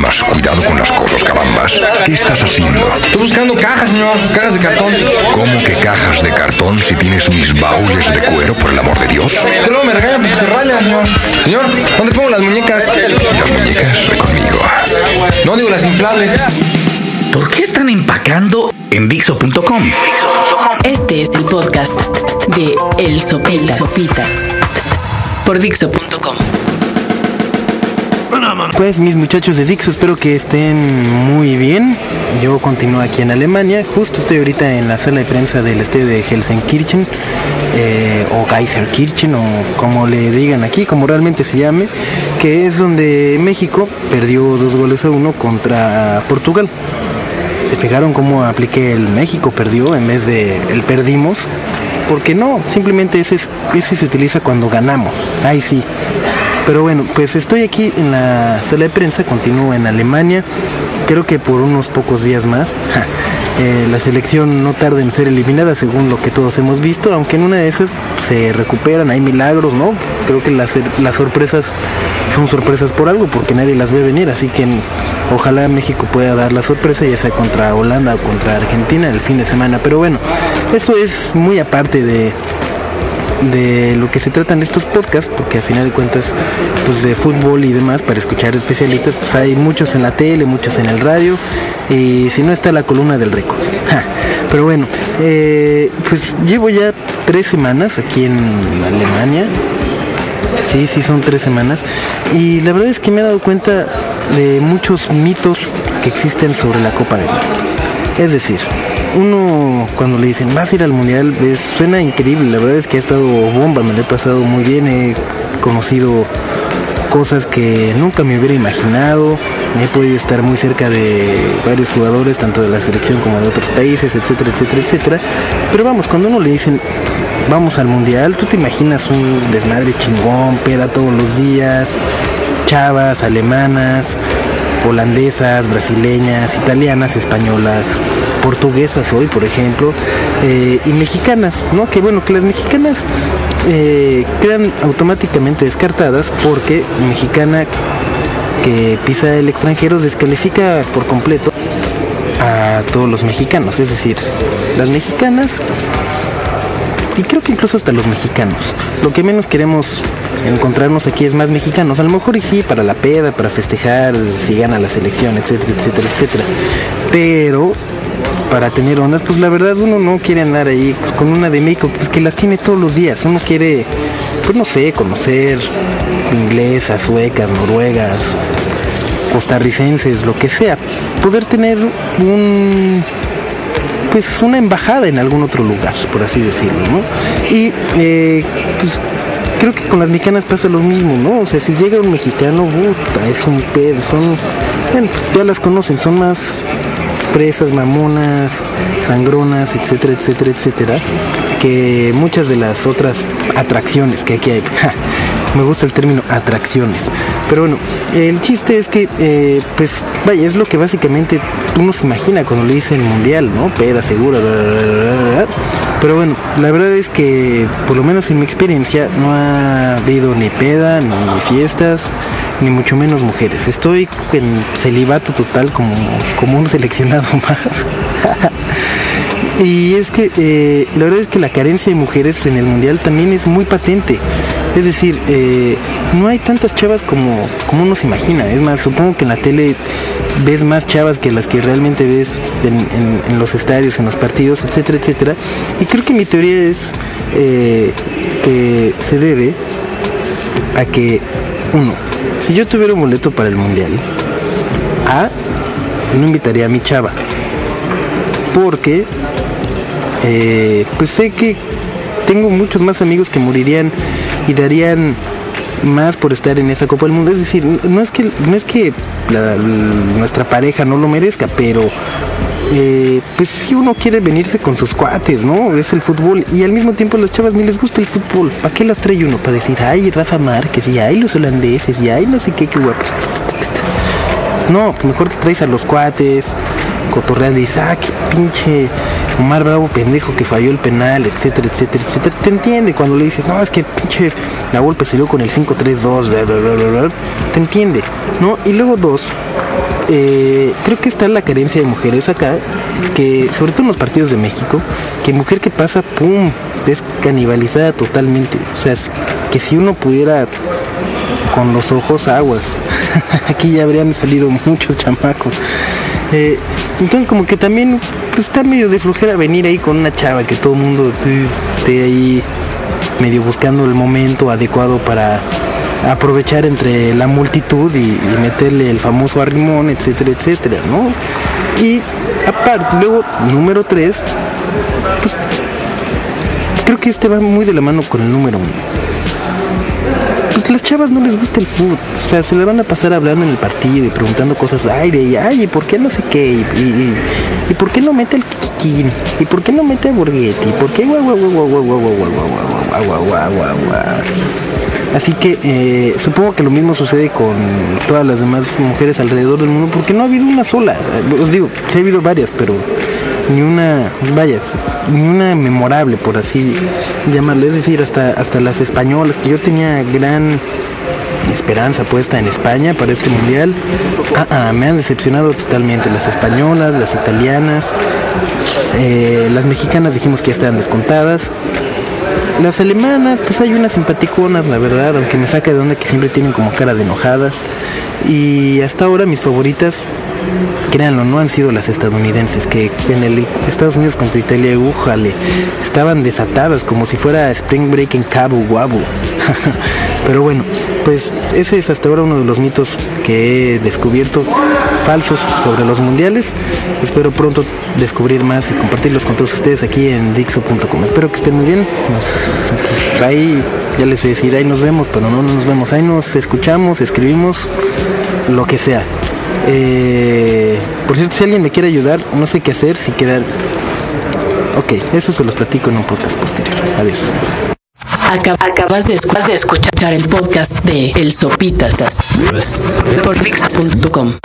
más cuidado con las cosas, carambas. ¿Qué estás haciendo? Estoy buscando cajas, señor. Cajas de cartón. ¿Cómo que cajas de cartón si tienes mis baúles de cuero, por el amor de Dios? Que luego me regañan porque se rayan, señor. Señor, ¿dónde pongo las muñecas? Las muñecas, ven conmigo. No digo las inflables. ¿Por qué están empacando en Dixo.com? Este es el podcast de El Sopitas, Sopitas por Dixo.com. Pues mis muchachos de Dixo, espero que estén muy bien. Yo continúo aquí en Alemania. Justo estoy ahorita en la sala de prensa del estadio de Helsenkirchen eh, o Kaiserkirchen o como le digan aquí, como realmente se llame, que es donde México perdió dos goles a uno contra Portugal. ¿Se fijaron cómo apliqué el México perdió en vez de el perdimos? Porque no, simplemente ese, ese se utiliza cuando ganamos. Ahí sí. Pero bueno, pues estoy aquí en la sala de prensa, continúo en Alemania, creo que por unos pocos días más. Eh, la selección no tarda en ser eliminada según lo que todos hemos visto, aunque en una de esas se recuperan, hay milagros, ¿no? Creo que las, las sorpresas son sorpresas por algo, porque nadie las ve venir, así que ojalá México pueda dar la sorpresa, ya sea contra Holanda o contra Argentina el fin de semana. Pero bueno, eso es muy aparte de, de lo que se tratan estos podcasts, porque a final de cuentas, pues de fútbol y demás, para escuchar especialistas, pues hay muchos en la tele, muchos en el radio, y si no está la columna del récord. Pero bueno, eh, pues llevo ya tres semanas aquí en Alemania. Sí, sí, son tres semanas. Y la verdad es que me he dado cuenta de muchos mitos que existen sobre la Copa del Mundo. Es decir, uno cuando le dicen vas a ir al mundial, suena increíble, la verdad es que ha estado bomba, me lo he pasado muy bien, he conocido cosas que nunca me hubiera imaginado, he podido estar muy cerca de varios jugadores, tanto de la selección como de otros países, etcétera, etcétera, etcétera. Pero vamos, cuando uno le dicen vamos al mundial, tú te imaginas un desmadre chingón, peda todos los días, chavas, alemanas, holandesas, brasileñas, italianas, españolas, portuguesas hoy, por ejemplo, eh, y mexicanas, ¿no? Que bueno, que las mexicanas eh, quedan automáticamente descartadas porque mexicana que pisa el extranjero descalifica por completo a todos los mexicanos, es decir, las mexicanas y creo que incluso hasta los mexicanos. Lo que menos queremos encontrarnos aquí es más mexicanos. A lo mejor y sí, para la peda, para festejar, si gana la selección, etcétera, etcétera, etcétera. Pero para tener ondas, pues la verdad uno no quiere andar ahí pues, con una de México, pues que las tiene todos los días. Uno quiere, pues no sé, conocer inglesas, suecas, noruegas, costarricenses, lo que sea. Poder tener un pues una embajada en algún otro lugar, por así decirlo, ¿no? Y eh, pues creo que con las mexicanas pasa lo mismo, ¿no? O sea, si llega un mexicano, puta, es un pedo, son, bueno, ya las conocen, son más fresas, mamonas, sangronas, etcétera, etcétera, etcétera, que muchas de las otras atracciones que aquí hay. me gusta el término atracciones. Pero bueno, el chiste es que, eh, pues, vaya, es lo que básicamente uno se imagina cuando le dicen mundial, ¿no? Peda segura, bla, bla, bla, Pero bueno, la verdad es que, por lo menos en mi experiencia, no ha habido ni peda, ni fiestas, ni mucho menos mujeres. Estoy en celibato total como, como un seleccionado más. y es que eh, la verdad es que la carencia de mujeres en el mundial también es muy patente. Es decir, eh, no hay tantas chavas como, como uno se imagina. Es más, supongo que en la tele ves más chavas que las que realmente ves en, los estadios, en los partidos, etcétera, etcétera. Y creo que mi teoría es eh, que se debe a que, uno, si yo tuviera un boleto para el mundial, A, no invitaría a mi chava. Porque, eh, pues sé que tengo muchos más amigos que morirían y darían más por estar en esa Copa del Mundo. Es decir, no es que, no es que nuestra pareja no lo merezca, pero eh, pues si uno quiere venirse con sus cuates, ¿no? Es el fútbol. Y al mismo tiempo a las chavas ni les gusta el fútbol. ¿Para qué las trae uno? Para decir, ay, Rafa Márquez, y ay, los holandeses, y ay, no sé qué, qué guapos. No, mejor te traes a los cuates, cotorreas de Isaac, pinche Omar Bravo pendejo que falló el penal, etcétera, etcétera, etcétera. Te entiende cuando le dices, no, es que pinche la golpe salió con el 5-3-2, bla, bla, bla, bla, Te entiende, ¿no? Y luego dos, eh, creo que está la carencia de mujeres acá, que sobre todo en los partidos de México, que mujer que pasa, ¡pum!, es canibalizada totalmente. O sea, que si uno pudiera con los ojos aguas, aquí ya habrían salido muchos chamacos. Eh, entonces como que también pues, está medio de flujera venir ahí con una chava que todo el mundo esté ahí medio buscando el momento adecuado para aprovechar entre la multitud y, meterle el famoso arrimón, etcétera, etcétera, ¿no? Y aparte, luego, número 3, pues creo que este va muy de la mano con el número 1. Pues no les gusta el fútbol, o sea, se le van a pasar hablando en el partido y preguntando cosas, ay, de ay, ¿y por qué no sé qué? ¿Y, y, por qué no mete el Kikín? ¿Y por qué no mete a Borghetti? ¿Y por qué guau, guau, guau, guau, guau, guau, guau, guau, guau, guau? Así que eh, supongo que lo mismo sucede con todas las demás mujeres alrededor del mundo, porque no ha habido una sola. Os digo, sí ha habido varias, pero ni una, vaya, ni una memorable, por así llamarle. Es decir, hasta, hasta las españolas, que yo tenía gran esperanza puesta en España para este mundial. Ah, ah, me han decepcionado totalmente las españolas, las italianas, eh, las mexicanas dijimos que ya estaban descontadas. Las alemanas, pues hay unas simpaticonas, la verdad, aunque me saca de onda que siempre tienen como cara de enojadas. Y hasta ahora mis favoritas, créanlo, no han sido las estadounidenses, que en el Estados Unidos contra Italia, ujale, estaban desatadas como si fuera Spring Break en Cabo Guabo. Pero bueno, pues ese es hasta ahora uno de los mitos que he descubierto falsos sobre los mundiales. Espero pronto descubrir más y compartirlos con todos ustedes aquí en Dixo.com. Espero que estén muy bien. ahí ya les voy a decir, ahí nos vemos, pero no, nos vemos. Ahí nos escuchamos, escribimos, lo que sea. Eh, por cierto, si alguien me quiere ayudar, no sé qué hacer, si quedar. Ok, eso se los platico en un podcast posterior. Adiós. Acabas de, escuchar el podcast de El Sopitas por Dixo.com.